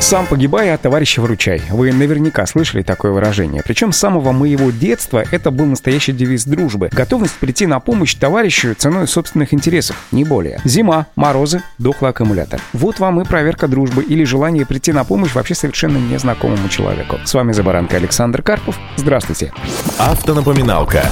«Сам погибай, а товарища выручай». Вы наверняка слышали такое выражение. Причем с самого моего детства это был настоящий девиз дружбы. Готовность прийти на помощь товарищу ценой собственных интересов, не более. Зима, морозы, дохлый аккумулятор. Вот вам и проверка дружбы или желание прийти на помощь вообще совершенно незнакомому человеку. С вами за баранкой Александр Карпов. Здравствуйте. Автонапоминалка.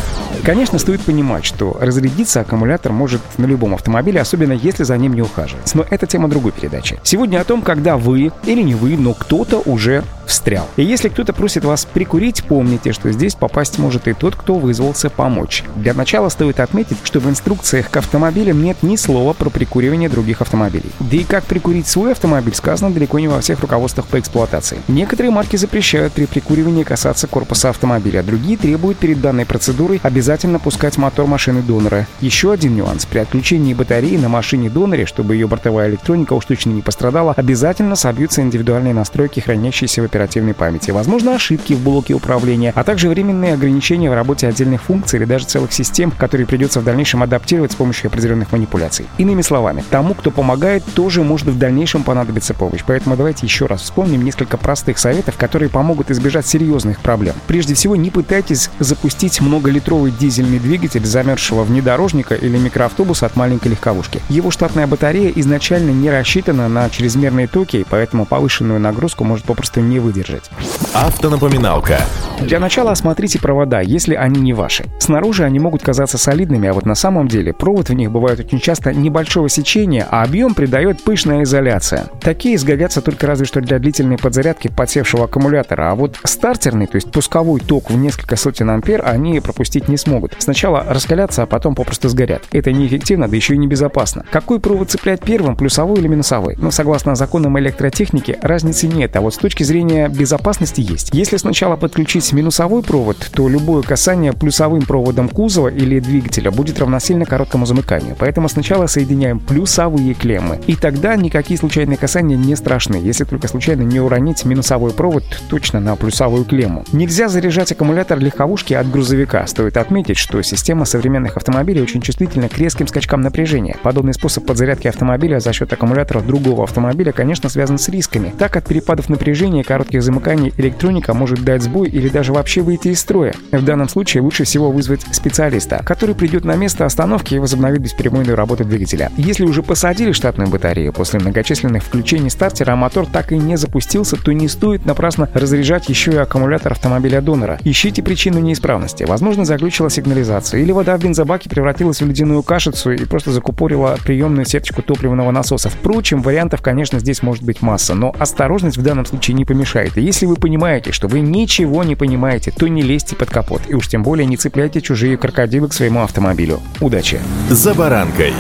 Конечно, стоит понимать, что разрядиться аккумулятор может на любом автомобиле, особенно если за ним не ухаживать. Но это тема другой передачи. Сегодня о том, когда вы или не вы, но кто-то уже встрял. И если кто-то просит вас прикурить, помните, что здесь попасть может и тот, кто вызвался помочь. Для начала стоит отметить, что в инструкциях к автомобилям нет ни слова про прикуривание других автомобилей. Да и как прикурить свой автомобиль сказано далеко не во всех руководствах по эксплуатации. Некоторые марки запрещают при прикуривании касаться корпуса автомобиля, другие требуют перед данной процедурой обязательно пускать мотор машины донора. Еще один нюанс. При отключении батареи на машине доноре, чтобы ее бортовая электроника уж точно не пострадала, обязательно собьются индивидуальные настройки, хранящиеся в оперативной памяти. Возможно, ошибки в блоке управления, а также временные ограничения в работе отдельных функций или даже целых систем, которые придется в дальнейшем адаптировать с помощью определенных манипуляций. Иными словами, тому, кто помогает, тоже может в дальнейшем понадобиться помощь. Поэтому давайте еще раз вспомним несколько простых советов, которые помогут избежать серьезных проблем. Прежде всего, не пытайтесь запустить многолитровый дизельный двигатель замерзшего внедорожника или микроавтобуса от маленькой легковушки. Его штатная батарея изначально не рассчитана на чрезмерные токи, поэтому повышенную нагрузку может попросту не выдержать выдержать. Автонапоминалка. Для начала осмотрите провода, если они не ваши. Снаружи они могут казаться солидными, а вот на самом деле провод в них бывает очень часто небольшого сечения, а объем придает пышная изоляция. Такие сгодятся только разве что для длительной подзарядки подсевшего аккумулятора, а вот стартерный, то есть пусковой ток в несколько сотен ампер они пропустить не смогут. Сначала раскалятся, а потом попросту сгорят. Это неэффективно, да еще и небезопасно. Какой провод цеплять первым, плюсовой или минусовой? Ну, согласно законам электротехники, разницы нет, а вот с точки зрения безопасности есть. Если сначала подключить минусовой провод, то любое касание плюсовым проводом кузова или двигателя будет равносильно короткому замыканию. Поэтому сначала соединяем плюсовые клеммы. И тогда никакие случайные касания не страшны, если только случайно не уронить минусовой провод точно на плюсовую клемму. Нельзя заряжать аккумулятор легковушки от грузовика. Стоит отметить, что система современных автомобилей очень чувствительна к резким скачкам напряжения. Подобный способ подзарядки автомобиля за счет аккумуляторов другого автомобиля, конечно, связан с рисками. Так от перепадов напряжения коротких замыканий электроника может дать сбой или даже вообще выйти из строя. В данном случае лучше всего вызвать специалиста, который придет на место остановки и возобновит бесперебойную работу двигателя. Если уже посадили штатную батарею после многочисленных включений стартера, мотор так и не запустился, то не стоит напрасно разряжать еще и аккумулятор автомобиля донора. Ищите причину неисправности. Возможно, заглючила сигнализация, или вода в бензобаке превратилась в ледяную кашицу и просто закупорила приемную сеточку топливного насоса. Впрочем, вариантов, конечно, здесь может быть масса, но осторожность в данном случае не помешает. И если вы понимаете, что вы ничего не понимаете, то не лезьте под капот и уж тем более не цепляйте чужие крокодилы к своему автомобилю. Удачи! «За баранкой».